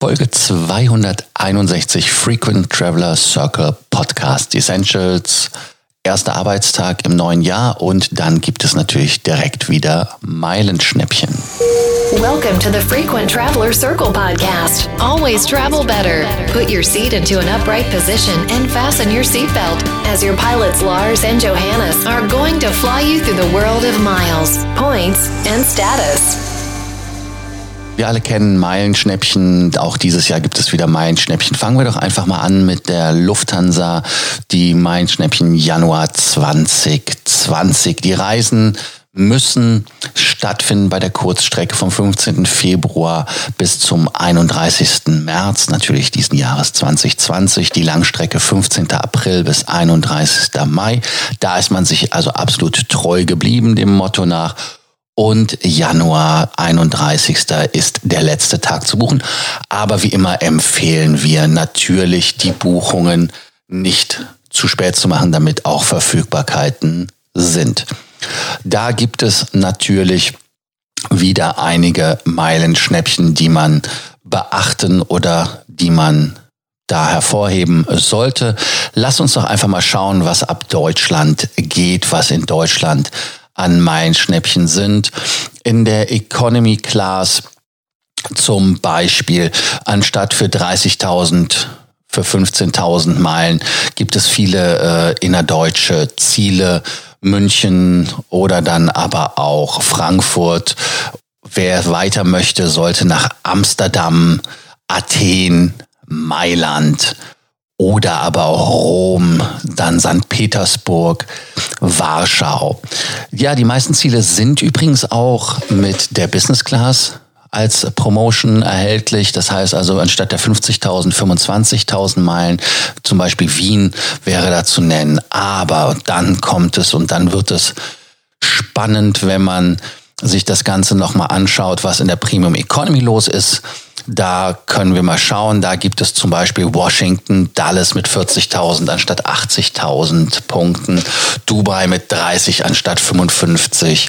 Folge 261 Frequent Traveler Circle Podcast Essentials. Erster Arbeitstag im neuen Jahr und dann gibt es natürlich direkt wieder Meilenschnäppchen. Welcome to the Frequent Traveler Circle podcast. Always travel better. Put your seat into an upright position and fasten your seatbelt as your pilots Lars and Johannes are going to fly you through the world of miles, points and status. Wir alle kennen Meilenschnäppchen. Auch dieses Jahr gibt es wieder Meilenschnäppchen. Fangen wir doch einfach mal an mit der Lufthansa. Die Meilenschnäppchen Januar 2020. Die Reisen müssen stattfinden bei der Kurzstrecke vom 15. Februar bis zum 31. März, natürlich diesen Jahres 2020, die Langstrecke 15. April bis 31. Mai. Da ist man sich also absolut treu geblieben, dem Motto nach und Januar 31. ist der letzte Tag zu buchen. Aber wie immer empfehlen wir natürlich die Buchungen nicht zu spät zu machen, damit auch Verfügbarkeiten sind. Da gibt es natürlich wieder einige Meilenschnäppchen, die man beachten oder die man da hervorheben sollte. Lass uns doch einfach mal schauen, was ab Deutschland geht, was in Deutschland an Meilenschnäppchen sind. In der Economy Class zum Beispiel anstatt für 30.000 für 15.000 Meilen gibt es viele äh, innerdeutsche Ziele, München oder dann aber auch Frankfurt. Wer weiter möchte, sollte nach Amsterdam, Athen, Mailand oder aber auch Rom, dann St. Petersburg, Warschau. Ja, die meisten Ziele sind übrigens auch mit der Business Class als Promotion erhältlich. Das heißt also, anstatt der 50.000, 25.000 Meilen, zum Beispiel Wien wäre da zu nennen. Aber dann kommt es und dann wird es spannend, wenn man sich das Ganze nochmal anschaut, was in der Premium Economy los ist. Da können wir mal schauen. Da gibt es zum Beispiel Washington, Dallas mit 40.000 anstatt 80.000 Punkten, Dubai mit 30 anstatt 55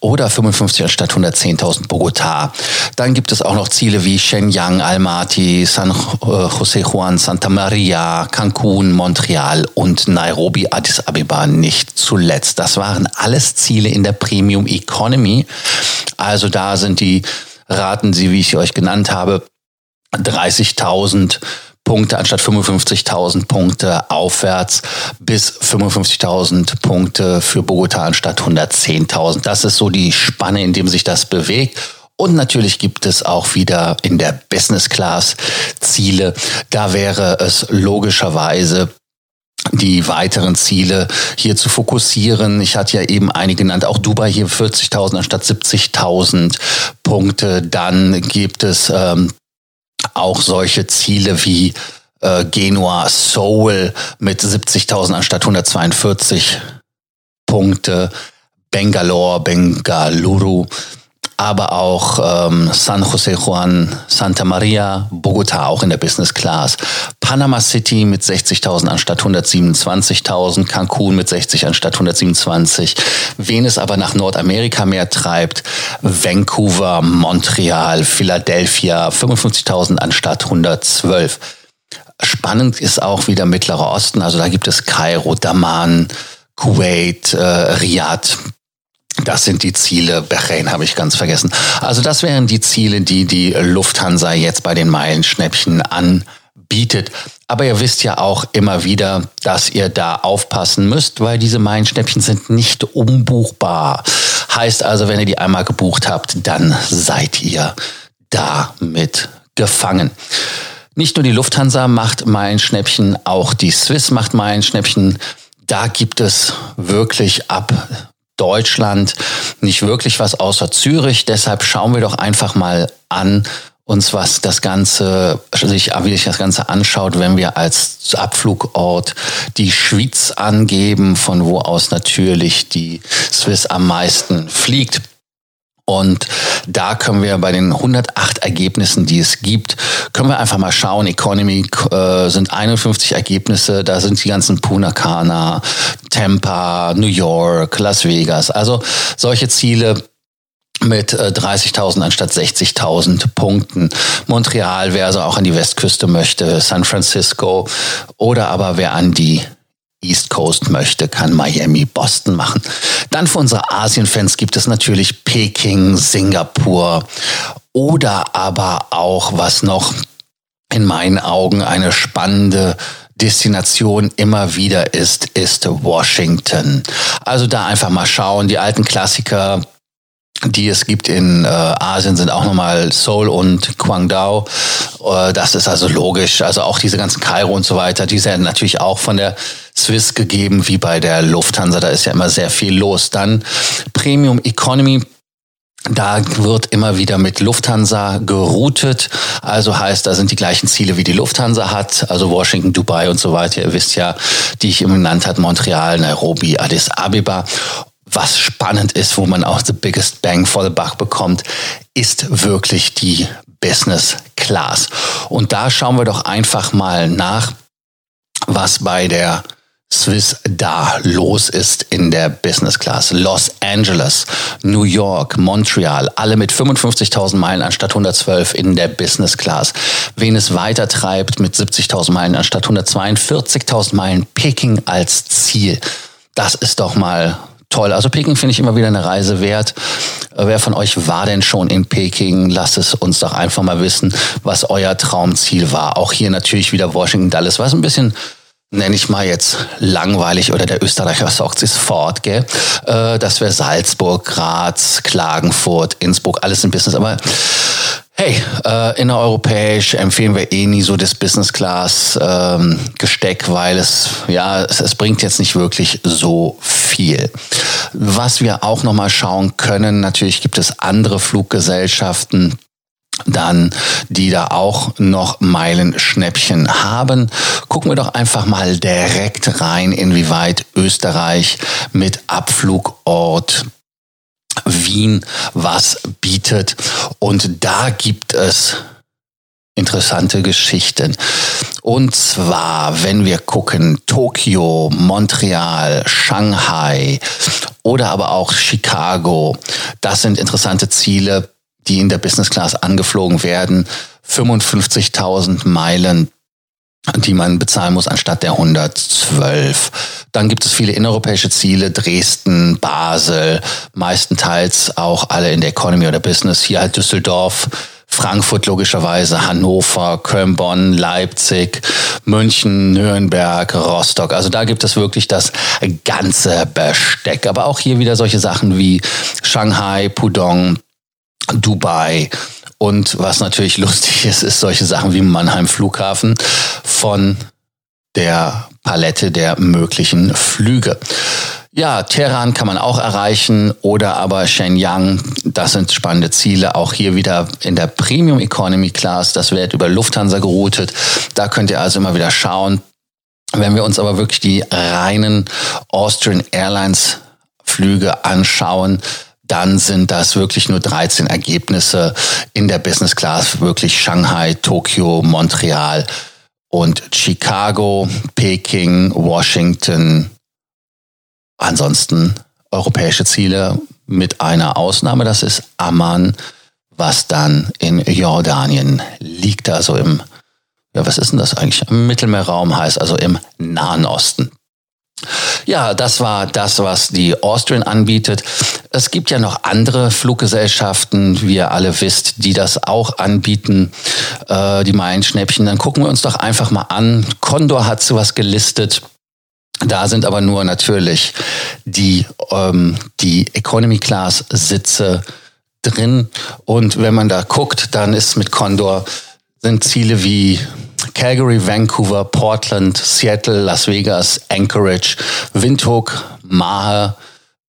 oder 55 anstatt 110.000 Bogota. Dann gibt es auch noch Ziele wie Shenyang, Almaty, San Jose Juan, Santa Maria, Cancun, Montreal und Nairobi, Addis Abeba nicht zuletzt. Das waren alles Ziele in der Premium Economy. Also da sind die raten Sie, wie ich sie euch genannt habe, 30.000 Punkte anstatt 55.000 Punkte aufwärts bis 55.000 Punkte für Bogota anstatt 110.000. Das ist so die Spanne, in dem sich das bewegt. Und natürlich gibt es auch wieder in der Business Class Ziele. Da wäre es logischerweise die weiteren Ziele hier zu fokussieren. Ich hatte ja eben einige genannt, auch Dubai hier 40.000 anstatt 70.000 Punkte. Dann gibt es ähm, auch solche Ziele wie äh, Genua Seoul mit 70.000 anstatt 142 Punkte. Bangalore, Bengaluru aber auch ähm, San Jose Juan, Santa Maria, Bogota auch in der Business Class, Panama City mit 60.000 anstatt 127.000, Cancun mit 60 anstatt 127, wen es aber nach Nordamerika mehr treibt, Vancouver, Montreal, Philadelphia 55.000 anstatt 112. Spannend ist auch wieder Mittlerer Osten, also da gibt es Kairo, Daman, Kuwait, äh, Riyadh, das sind die Ziele. Bahrain habe ich ganz vergessen. Also das wären die Ziele, die die Lufthansa jetzt bei den Meilenschnäppchen anbietet. Aber ihr wisst ja auch immer wieder, dass ihr da aufpassen müsst, weil diese Meilenschnäppchen sind nicht umbuchbar. Heißt also, wenn ihr die einmal gebucht habt, dann seid ihr damit gefangen. Nicht nur die Lufthansa macht Meilenschnäppchen, auch die Swiss macht Meilenschnäppchen. Da gibt es wirklich ab Deutschland nicht wirklich was außer Zürich. Deshalb schauen wir doch einfach mal an, uns was das Ganze, sich, wie sich das Ganze anschaut, wenn wir als Abflugort die Schweiz angeben, von wo aus natürlich die Swiss am meisten fliegt. Und da können wir bei den 108 Ergebnissen, die es gibt, können wir einfach mal schauen. Economy äh, sind 51 Ergebnisse. Da sind die ganzen Punta Cana, Tampa, New York, Las Vegas. Also solche Ziele mit 30.000 äh, anstatt 60.000 Punkten. Montreal, wer also auch an die Westküste möchte, San Francisco oder aber wer an die East Coast möchte, kann Miami, Boston machen. Dann für unsere Asien-Fans gibt es natürlich Peking, Singapur oder aber auch, was noch in meinen Augen eine spannende Destination immer wieder ist, ist Washington. Also da einfach mal schauen, die alten Klassiker die es gibt in äh, Asien sind auch nochmal Seoul und Guangdao. Äh, das ist also logisch. Also auch diese ganzen Kairo und so weiter, die werden natürlich auch von der Swiss gegeben, wie bei der Lufthansa. Da ist ja immer sehr viel los. Dann Premium Economy. Da wird immer wieder mit Lufthansa geroutet. Also heißt, da sind die gleichen Ziele, wie die Lufthansa hat. Also Washington, Dubai und so weiter. Ihr wisst ja, die ich eben genannt hat, Montreal, Nairobi, Addis Abeba was spannend ist, wo man auch the biggest bang for the buck bekommt, ist wirklich die Business Class. Und da schauen wir doch einfach mal nach, was bei der Swiss da los ist in der Business Class. Los Angeles, New York, Montreal, alle mit 55.000 Meilen anstatt 112 in der Business Class. Wen es weiter treibt mit 70.000 Meilen anstatt 142.000 Meilen, Peking als Ziel. Das ist doch mal toll. Also Peking finde ich immer wieder eine Reise wert. Äh, wer von euch war denn schon in Peking? Lasst es uns doch einfach mal wissen, was euer Traumziel war. Auch hier natürlich wieder Washington Dallas, was ein bisschen nenne ich mal jetzt langweilig oder der Österreicher sagt es fort, gell? Äh, das wäre Salzburg, Graz, Klagenfurt, Innsbruck, alles im Business. Aber Hey, äh, innereuropäisch empfehlen wir eh nie so das Business Class ähm, Gesteck, weil es ja es, es bringt jetzt nicht wirklich so viel. Was wir auch noch mal schauen können, natürlich gibt es andere Fluggesellschaften, dann die da auch noch Meilenschnäppchen haben. Gucken wir doch einfach mal direkt rein, inwieweit Österreich mit Abflugort Wien was bietet. Und da gibt es interessante Geschichten. Und zwar, wenn wir gucken, Tokio, Montreal, Shanghai oder aber auch Chicago, das sind interessante Ziele, die in der Business Class angeflogen werden. 55.000 Meilen die man bezahlen muss anstatt der 112. Dann gibt es viele innereuropäische Ziele, Dresden, Basel, meistenteils auch alle in der Economy oder Business. Hier halt Düsseldorf, Frankfurt logischerweise, Hannover, Köln, Bonn, Leipzig, München, Nürnberg, Rostock. Also da gibt es wirklich das ganze Besteck. Aber auch hier wieder solche Sachen wie Shanghai, Pudong, Dubai, und was natürlich lustig ist, ist solche Sachen wie Mannheim Flughafen von der Palette der möglichen Flüge. Ja, Teheran kann man auch erreichen oder aber Shenyang. Das sind spannende Ziele. Auch hier wieder in der Premium Economy Class. Das wird über Lufthansa geroutet. Da könnt ihr also immer wieder schauen. Wenn wir uns aber wirklich die reinen Austrian Airlines Flüge anschauen, dann sind das wirklich nur 13 Ergebnisse in der Business Class, wirklich Shanghai, Tokio, Montreal und Chicago, Peking, Washington. Ansonsten europäische Ziele mit einer Ausnahme, das ist Amman, was dann in Jordanien liegt, also im, ja, was ist denn das eigentlich? Im Mittelmeerraum heißt also im Nahen Osten. Ja, das war das, was die Austrian anbietet. Es gibt ja noch andere Fluggesellschaften, wie ihr alle wisst, die das auch anbieten, äh, die Meilenschnäppchen. Dann gucken wir uns doch einfach mal an. Condor hat sowas gelistet. Da sind aber nur natürlich die, ähm, die Economy Class Sitze drin. Und wenn man da guckt, dann ist mit Condor sind Ziele wie Calgary, Vancouver, Portland, Seattle, Las Vegas, Anchorage, Windhoek, Mahe,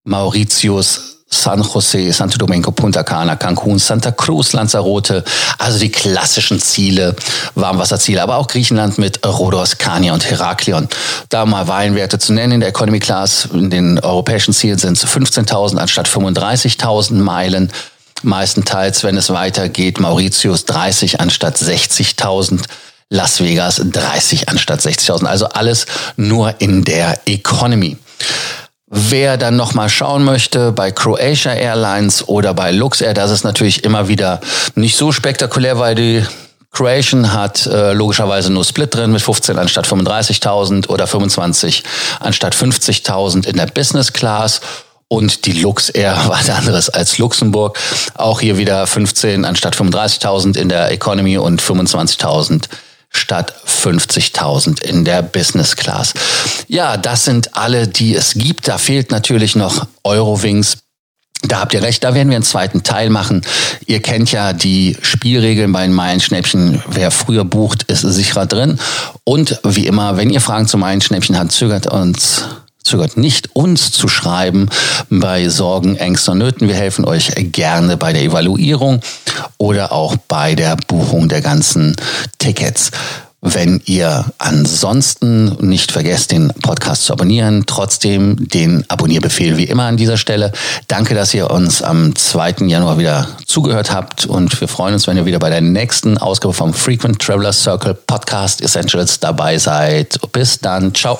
Mauritius, San Jose, Santo Domingo, Punta Cana, Cancun, Santa Cruz, Lanzarote, also die klassischen Ziele, Warmwasserziele, aber auch Griechenland mit Rhodos, Kania und Heraklion. Da mal Wahlenwerte zu nennen in der Economy Class, in den europäischen Zielen sind es 15.000 anstatt 35.000 Meilen. Meistenteils, wenn es weitergeht, Mauritius 30 anstatt 60.000 Las Vegas 30 anstatt 60.000. Also alles nur in der Economy. Wer dann nochmal schauen möchte bei Croatia Airlines oder bei Luxair, das ist natürlich immer wieder nicht so spektakulär, weil die Croatian hat äh, logischerweise nur Split drin mit 15 anstatt 35.000 oder 25 anstatt 50.000 in der Business Class. Und die Luxair war was anderes als Luxemburg. Auch hier wieder 15 anstatt 35.000 in der Economy und 25.000 statt 50.000 in der Business Class. Ja, das sind alle, die es gibt. Da fehlt natürlich noch Eurowings. Da habt ihr recht, da werden wir einen zweiten Teil machen. Ihr kennt ja die Spielregeln bei den Meilenschnäppchen. Wer früher bucht, ist sicherer drin. Und wie immer, wenn ihr Fragen zu Meilenschnäppchen habt, zögert uns zögert nicht, uns zu schreiben bei Sorgen, Ängsten und Nöten. Wir helfen euch gerne bei der Evaluierung oder auch bei der Buchung der ganzen Tickets. Wenn ihr ansonsten nicht vergesst, den Podcast zu abonnieren, trotzdem den Abonnierbefehl wie immer an dieser Stelle. Danke, dass ihr uns am 2. Januar wieder zugehört habt und wir freuen uns, wenn ihr wieder bei der nächsten Ausgabe vom Frequent Traveler Circle Podcast Essentials dabei seid. Bis dann. Ciao.